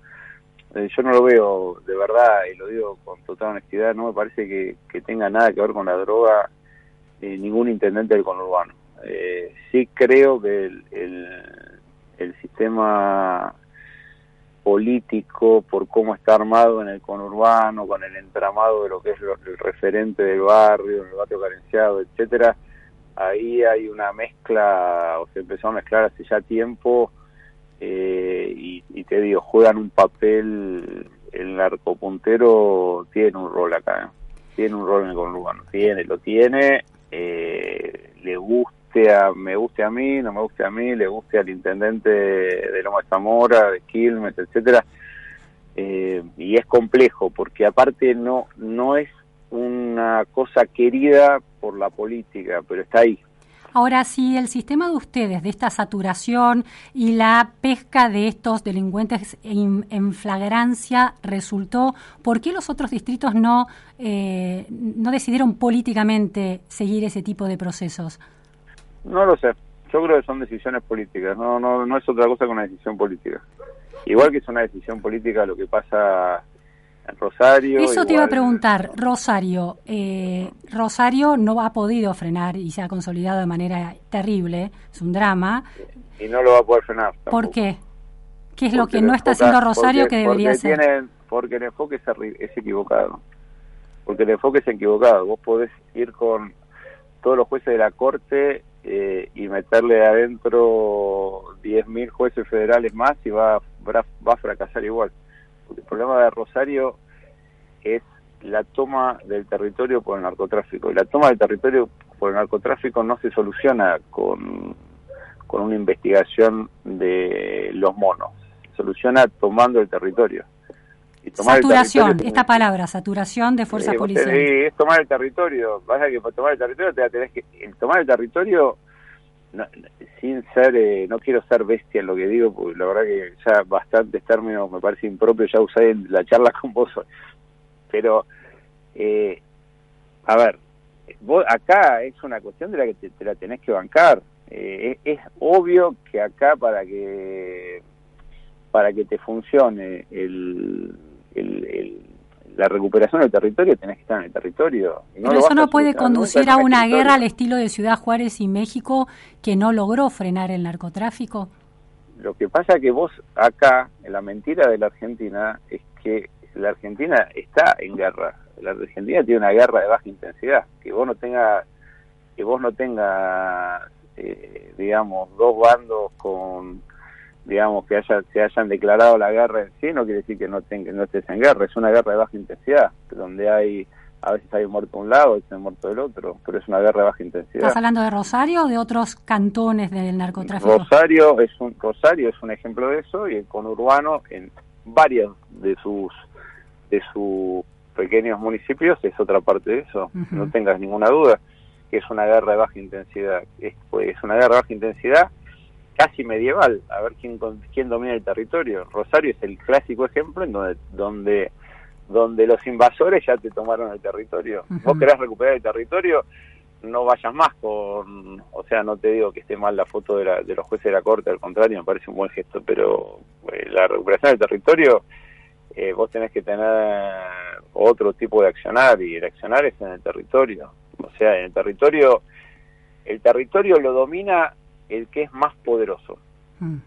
eh, yo no lo veo de verdad y lo digo con total honestidad, no me parece que, tenga nada que ver con la droga ningún intendente del conurbano. sí creo que el, el, sistema político por cómo está armado en el conurbano, con el entramado de lo que es el referente del barrio, el barrio carenciado, etcétera, ahí hay una mezcla, o se empezó a mezclar hace ya tiempo, eh, y, te digo, juegan un papel, el narcopuntero tiene un rol acá, tiene un rol en el conurbano, tiene, lo tiene, eh, le guste a, me guste a mí, no me guste a mí, le guste al intendente de Loma Zamora, de Quilmes, etcétera, y es complejo, porque aparte no, no es una cosa querida por la política, pero está ahí. Ahora, si el sistema de ustedes, de esta saturación y la pesca de estos delincuentes en, en flagrancia resultó, ¿por qué los otros distritos no, eh, no decidieron políticamente seguir ese tipo de procesos? No lo sé. Yo creo que son decisiones políticas. No, no, no es otra cosa que una decisión política. Igual que es una decisión política lo que pasa en Rosario. Eso te iba a preguntar, Rosario. Eh, Rosario no ha podido frenar y se ha consolidado de manera terrible, es un drama. Y no lo va a poder frenar. ¿Por qué? ¿Qué es lo que no está haciendo Rosario que debería ser? porque el enfoque es, es equivocado. Porque el enfoque es equivocado. Vos podés ir con todos los jueces de la Corte eh, y meterle adentro 10.000 jueces federales más y va, va, va a fracasar igual el problema de Rosario es la toma del territorio por el narcotráfico. Y la toma del territorio por el narcotráfico no se soluciona con, con una investigación de los monos, se soluciona tomando el territorio. Saturación, esta palabra, saturación de fuerzas policiales. es tomar el territorio. Pasa que para tomar el territorio te tenés que. El tomar el territorio sin ser, eh, no quiero ser bestia en lo que digo, porque la verdad que ya bastantes términos me parece impropio ya usé en la charla con vos Pero, eh, a ver, vos, acá es una cuestión de la que te, la tenés que bancar. Eh, es, obvio que acá para que para que te funcione el, el la recuperación del territorio tenés que estar en el territorio. Pero eso no puede conducir a una guerra al estilo de Ciudad Juárez y México que no logró frenar el narcotráfico. Lo que pasa que vos acá, la mentira de la Argentina es que la Argentina está en guerra. La Argentina tiene una guerra de baja intensidad. Que vos no tengas, que vos no tengas, eh, digamos, dos bandos con digamos, que haya, se hayan declarado la guerra en sí, no quiere decir que no, tenga, no estés en guerra, es una guerra de baja intensidad, donde hay, a veces hay muerto un lado, a veces hay muerto del otro, pero es una guerra de baja intensidad. ¿Estás hablando de Rosario o de otros cantones del narcotráfico? Rosario es un, Rosario es un ejemplo de eso y el conurbano en varios de sus, de sus pequeños municipios es otra parte de eso, no tengas ninguna duda que es una guerra de baja intensidad, es, pues, es una guerra de baja intensidad casi medieval, a ver quién, quién domina el territorio. Rosario es el clásico ejemplo en donde, donde, donde los invasores ya te tomaron el territorio. Vos querés recuperar el territorio, no vayas más con, o sea, no te digo que esté mal la foto de, la, de los jueces de la corte, al contrario, me parece un buen gesto, pero eh, la recuperación del territorio, eh, vos tenés que tener otro tipo de accionar y el accionar es en el territorio. O sea, en el territorio, el territorio lo domina el que es más poderoso. Mm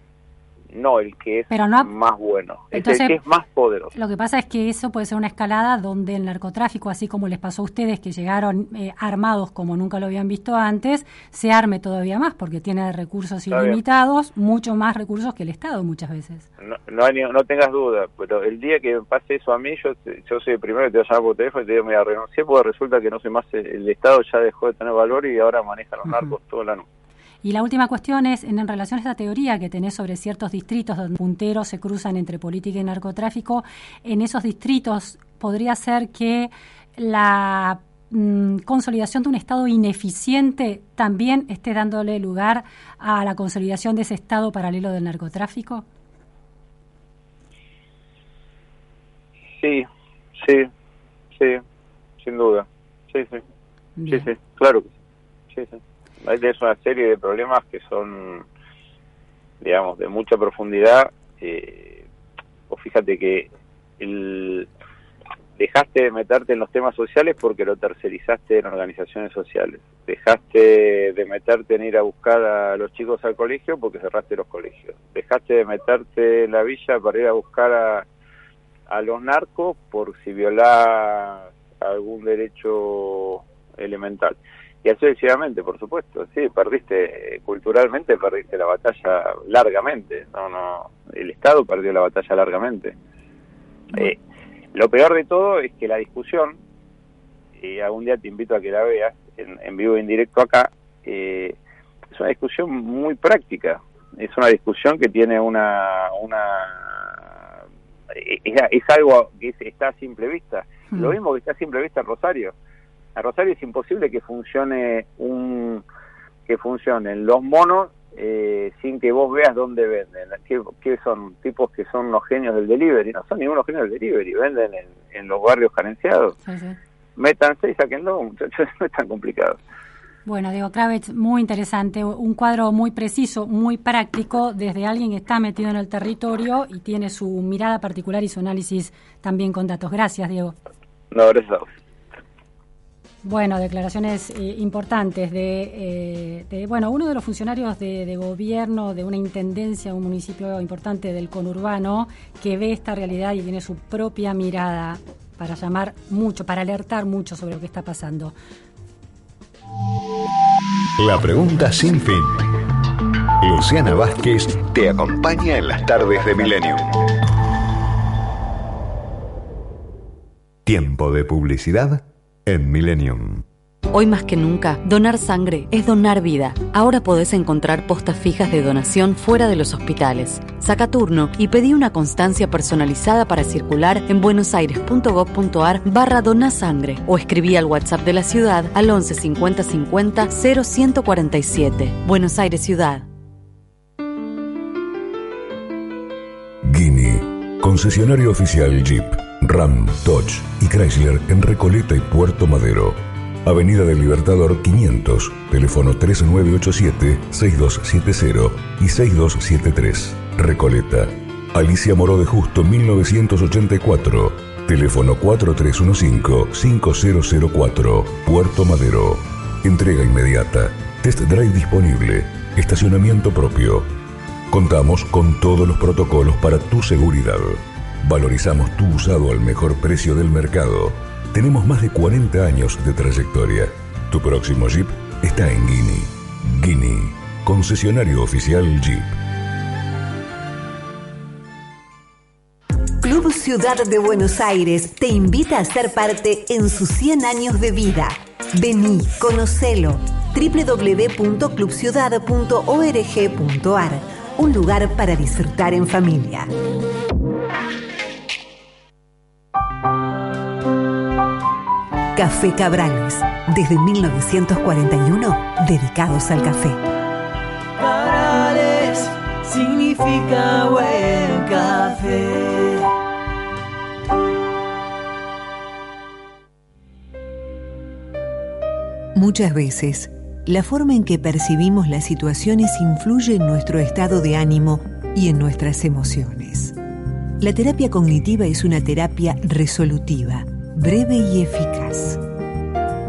no el que es más bueno, Entonces, el que es más poderoso. Lo que pasa es que eso puede ser una escalada donde el narcotráfico, así como les pasó a ustedes que llegaron eh, armados como nunca lo habían visto antes, se arme todavía más porque tiene recursos ilimitados, mucho más recursos que el Estado muchas veces. No, no, no tengas duda, pero el día que pase eso a mí, yo, yo soy el primero que te voy a llamar por teléfono y te digo, mira, renuncié porque resulta que no soy más, el Estado ya dejó de tener valor y ahora maneja los narcos toda la noche. Y la última cuestión es, en, relación a esta teoría que tenés sobre ciertos distritos donde punteros se cruzan entre política y narcotráfico, en esos distritos podría ser que la mm, consolidación de un Estado ineficiente también esté dándole lugar a la consolidación de ese Estado paralelo del narcotráfico? Sí, sí, sí, sin duda. Sí, sí. Sí, sí, claro que sí. sí, sí es una serie de problemas que son, digamos, de mucha profundidad. Eh, o fíjate que el, dejaste de meterte en los temas sociales porque lo tercerizaste en organizaciones sociales. Dejaste de meterte en ir a buscar a los chicos al colegio porque cerraste los colegios. Dejaste de meterte en la villa para ir a buscar a, a los narcos por si violas algún derecho elemental. Y así por supuesto. Sí, perdiste, culturalmente perdiste la batalla largamente. No, no, el Estado perdió la batalla largamente. Eh, lo peor de todo es que la discusión, y algún día te invito a que la veas en, vivo e indirecto acá, eh, es una discusión muy práctica. Es una discusión que tiene una... una es, algo que está a simple vista. Lo mismo que está a simple vista en Rosario a Rosario es imposible que funcione un, que funcionen los monos eh, sin que vos veas dónde venden. ¿Qué, son? Tipos que son los genios del delivery. No son ningunos genios del delivery, venden en, los barrios carenciados. Métanse y sáquenlo, muchachos, no es tan complicado. Bueno, Diego Kravitz, muy interesante, un cuadro muy preciso, muy práctico, desde alguien que está metido en el territorio y tiene su mirada particular y su análisis también con datos. Gracias, Diego. No, gracias a Bueno, declaraciones eh, importantes eh, de, bueno, uno de los funcionarios de, de, gobierno de una intendencia, un municipio importante del conurbano, que ve esta realidad y tiene su propia mirada para llamar mucho, para alertar mucho sobre lo que está pasando. La pregunta sin fin. Luciana Vázquez te acompaña en las tardes de Millennium. Tiempo de publicidad en Millennium. Hoy más que nunca, donar sangre es donar vida. Ahora podés encontrar postas fijas de donación fuera de los hospitales. Saca turno y pedí una constancia personalizada para circular en buenosaires.gov.ar barra donasangre o escribí al WhatsApp de la ciudad al 11 50 50 0147. Buenos Aires Ciudad. Guinea, concesionario oficial Jeep, Ram, Dodge y Chrysler en Recoleta y Puerto Madero. Avenida del Libertador 500, teléfono 3987-6270 y 6273, Recoleta. Alicia Moró de Justo 1984, teléfono 4315-5004, Puerto Madero. Entrega inmediata, test drive disponible, estacionamiento propio. Contamos con todos los protocolos para tu seguridad. Valorizamos tu usado al mejor precio del mercado tenemos más de 40 años de trayectoria. Tu próximo Jeep está en Guinea. Guinea, concesionario oficial Jeep. Club Ciudad de Buenos Aires te invita a ser parte en sus 100 años de vida. Vení, conocelo. www.clubciudad.org.ar Un lugar para disfrutar en familia. Café Cabrales, desde 1941, dedicados al café. Cabrales significa buen café. Muchas veces, la forma en que percibimos las situaciones influye en nuestro estado de ánimo y en nuestras emociones. La terapia cognitiva es una terapia resolutiva breve y eficaz.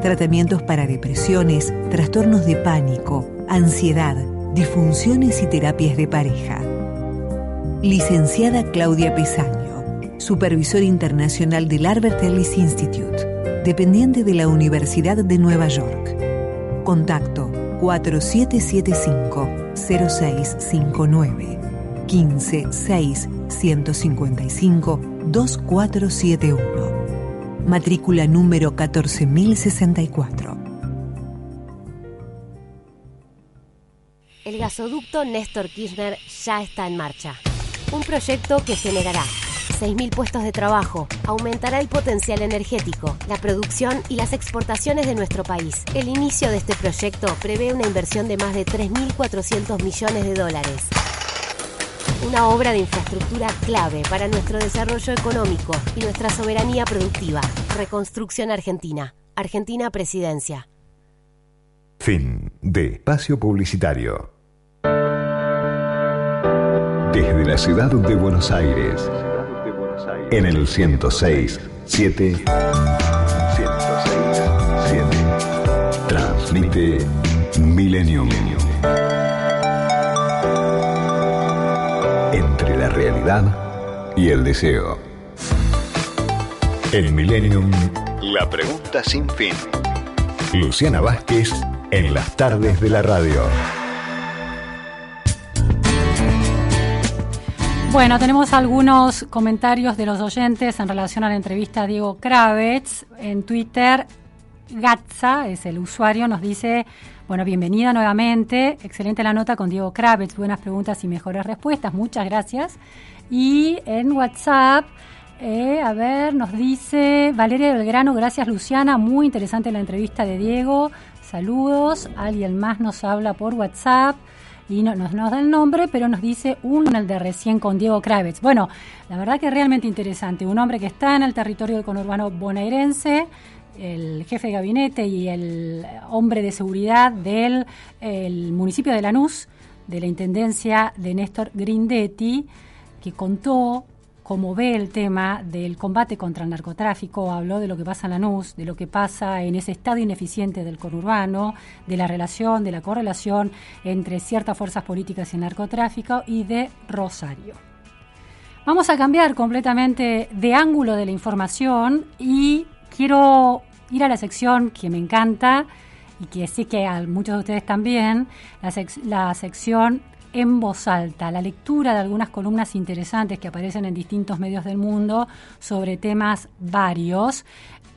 Tratamientos para depresiones, trastornos de pánico, ansiedad, disfunciones y terapias de pareja. Licenciada Claudia Pesaño, Supervisor Internacional del Albert Ellis Institute, dependiente de la Universidad de Nueva York. Contacto 4775-0659 15 155 2471 matrícula número 14064. El gasoducto Néstor Kirchner ya está en marcha. Un proyecto que generará 6.000 puestos de trabajo, aumentará el potencial energético, la producción y las exportaciones de nuestro país. El inicio de este proyecto prevé una inversión de más de 3.400 millones de dólares una obra de infraestructura clave para nuestro desarrollo económico y nuestra soberanía productiva. Reconstrucción Argentina. Argentina Presidencia. Fin de espacio publicitario. Desde la ciudad de Buenos Aires, en el 106 7 106 7 transmite Millennium. Entre la realidad y el deseo. El Millennium, la pregunta sin fin. Luciana Vázquez en las tardes de la radio. Bueno, tenemos algunos comentarios de los oyentes en relación a la entrevista a Diego Kravets en Twitter. Gatza es el usuario, nos dice bueno, bienvenida nuevamente. Excelente la nota con Diego Kravitz. Buenas preguntas y mejores respuestas. Muchas gracias. Y en WhatsApp, eh, a ver, nos dice Valeria Belgrano. Gracias, Luciana. Muy interesante la entrevista de Diego. saludos. Alguien más nos habla por WhatsApp y no nos, nos da el nombre, pero nos dice un el de recién con Diego Kravitz. Bueno, la verdad que es realmente interesante. Un hombre que está en el territorio del conurbano bonaerense, el jefe de gabinete y el hombre de seguridad del el municipio de Lanús, de la intendencia de Néstor Grindetti, que contó cómo ve el tema del combate contra el narcotráfico, habló de lo que pasa en Lanús, de lo que pasa en ese estado ineficiente del conurbano, de la relación, de la correlación entre ciertas fuerzas políticas y el narcotráfico y de Rosario. Vamos a cambiar completamente de ángulo de la información y quiero ir a la sección que me encanta y que sí que a muchos de ustedes también, la, la sección en voz alta, la lectura de algunas columnas interesantes que aparecen en distintos medios del mundo sobre temas varios.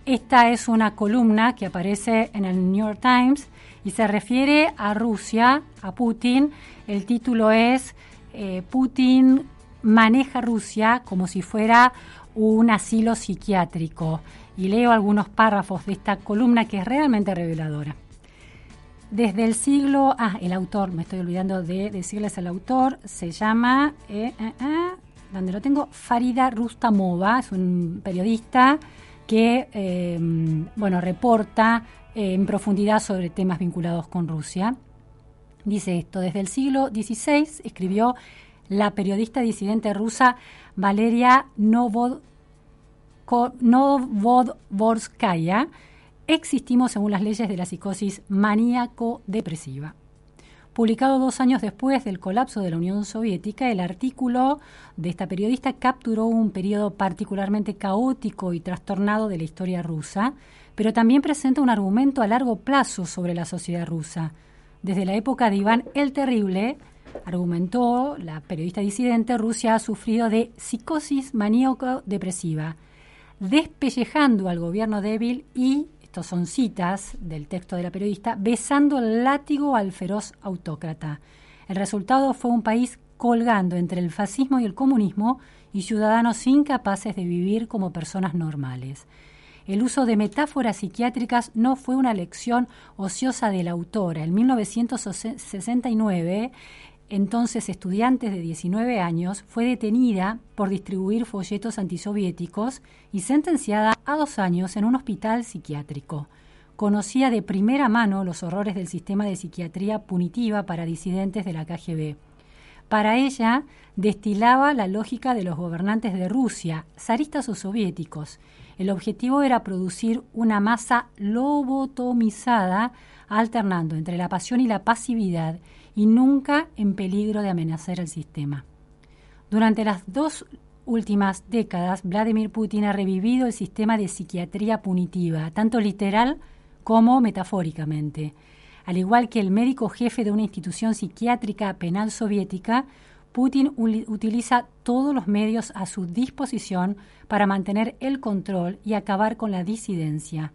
Esta es una columna que aparece en el New York Times y se refiere a Rusia, a Putin. El título es eh, Putin maneja Rusia como si fuera un asilo psiquiátrico. Y leo algunos párrafos de esta columna que es realmente reveladora. Desde el siglo, ah, el autor, me estoy olvidando de decirles el autor, se llama, eh, eh, eh, lo tengo, Farida Rustamova, es un periodista que, eh, bueno, reporta en profundidad sobre temas vinculados con Rusia. Dice esto, desde el siglo XVI escribió la periodista disidente rusa Valeria Novodvorskaya, existimos según las leyes de la psicosis maníaco-depresiva. Publicado dos años después del colapso de la Unión Soviética, el artículo de esta periodista capturó un periodo particularmente caótico y trastornado de la historia rusa, pero también presenta un argumento a largo plazo sobre la sociedad rusa. Desde la época de Iván el Terrible, argumentó la periodista disidente, Rusia ha sufrido de psicosis maníaco-depresiva, despellejando al gobierno débil y estos son citas del texto de la periodista, besando el látigo al feroz autócrata. El resultado fue un país colgando entre el fascismo y el comunismo y ciudadanos incapaces de vivir como personas normales. El uso de metáforas psiquiátricas no fue una lección ociosa de la autora. En 1969, entonces estudiante de 19 años, fue detenida por distribuir folletos antisoviéticos y sentenciada a dos años en un hospital psiquiátrico. Conocía de primera mano los horrores del sistema de psiquiatría punitiva para disidentes de la KGB. Para ella, destilaba la lógica de los gobernantes de Rusia, zaristas o soviéticos. El objetivo era producir una masa lobotomizada, alternando entre la pasión y la pasividad, y nunca en peligro de amenazar el sistema. Durante las dos últimas décadas, Vladimir Putin ha revivido el sistema de psiquiatría punitiva, tanto literal como metafóricamente. Al igual que el médico jefe de una institución psiquiátrica penal soviética, Putin utiliza todos los medios a su disposición para mantener el control y acabar con la disidencia.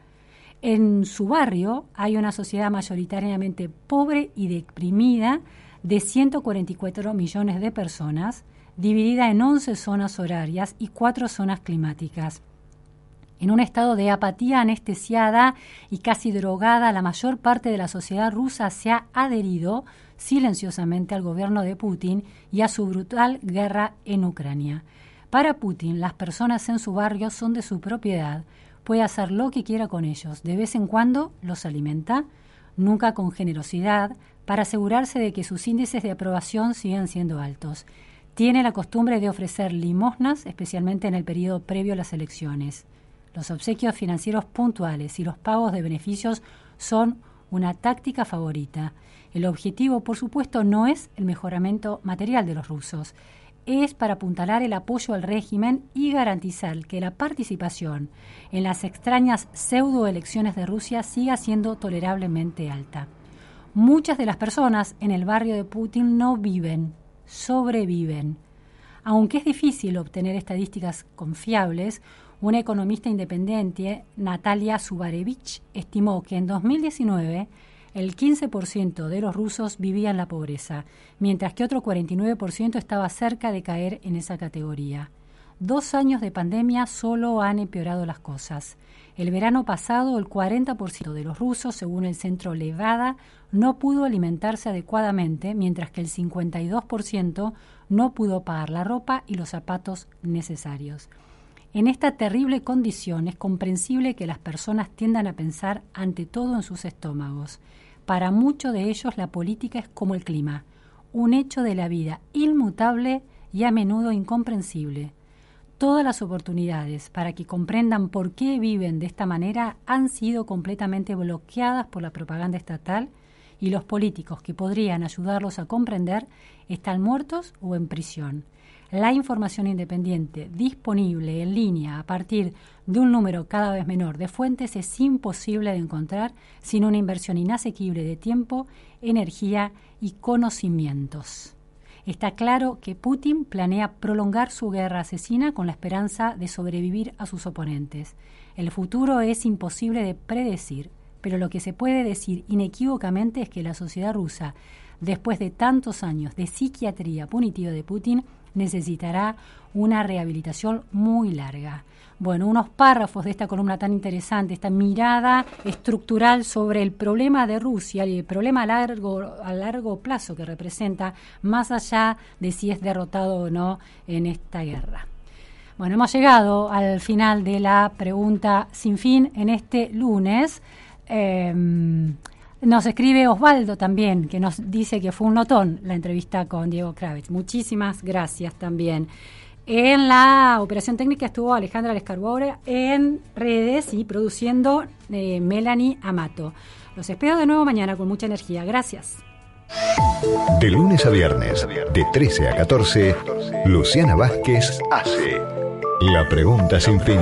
En su barrio hay una sociedad mayoritariamente pobre y deprimida de 144 millones de personas, dividida en 11 zonas horarias y 4 zonas climáticas. En un estado de apatía anestesiada y casi drogada, la mayor parte de la sociedad rusa se ha adherido silenciosamente al gobierno de Putin y a su brutal guerra en Ucrania. Para Putin, las personas en su barrio son de su propiedad, puede hacer lo que quiera con ellos. De vez en cuando los alimenta, nunca con generosidad, para asegurarse de que sus índices de aprobación sigan siendo altos. Tiene la costumbre de ofrecer limosnas, especialmente en el periodo previo a las elecciones. Los obsequios financieros puntuales y los pagos de beneficios son una táctica favorita. El objetivo, por supuesto, no es el mejoramiento material de los rusos, es para apuntalar el apoyo al régimen y garantizar que la participación en las extrañas pseudoelecciones de Rusia siga siendo tolerablemente alta. Muchas de las personas en el barrio de Putin no viven, sobreviven. Aunque es difícil obtener estadísticas confiables, una economista independiente, Natalia Subarevich, estimó que en 2019 el 15% de los rusos vivía en la pobreza, mientras que otro 49% estaba cerca de caer en esa categoría. Dos años de pandemia solo han empeorado las cosas. El verano pasado, el 40% de los rusos, según el centro Levada, no pudo alimentarse adecuadamente, mientras que el 52% no pudo pagar la ropa y los zapatos necesarios. En esta terrible condición es comprensible que las personas tiendan a pensar ante todo en sus estómagos. Para muchos de ellos la política es como el clima, un hecho de la vida inmutable y a menudo incomprensible. Todas las oportunidades para que comprendan por qué viven de esta manera han sido completamente bloqueadas por la propaganda estatal y los políticos que podrían ayudarlos a comprender están muertos o en prisión. La información independiente disponible en línea a partir de un número cada vez menor de fuentes es imposible de encontrar sin una inversión inasequible de tiempo, energía y conocimientos. Está claro que Putin planea prolongar su guerra asesina con la esperanza de sobrevivir a sus oponentes. El futuro es imposible de predecir, pero lo que se puede decir inequívocamente es que la sociedad rusa, después de tantos años de psiquiatría punitiva de Putin, necesitará una rehabilitación muy larga. Bueno, unos párrafos de esta columna tan interesante, esta mirada estructural sobre el problema de Rusia y el problema a largo, a largo plazo que representa, más allá de si es derrotado o no en esta guerra. Bueno, hemos llegado al final de la pregunta sin fin en este lunes. Em, nos escribe Osvaldo también, que nos dice que fue un notón la entrevista con Diego Kravitz. Muchísimas gracias también. En la operación técnica estuvo Alejandra Lescarbore en redes y produciendo eh, Melanie Amato. Los espero de nuevo mañana con mucha energía. Gracias. De lunes a viernes, de 13 a 14, Luciana Vázquez hace La Pregunta Sin Fin.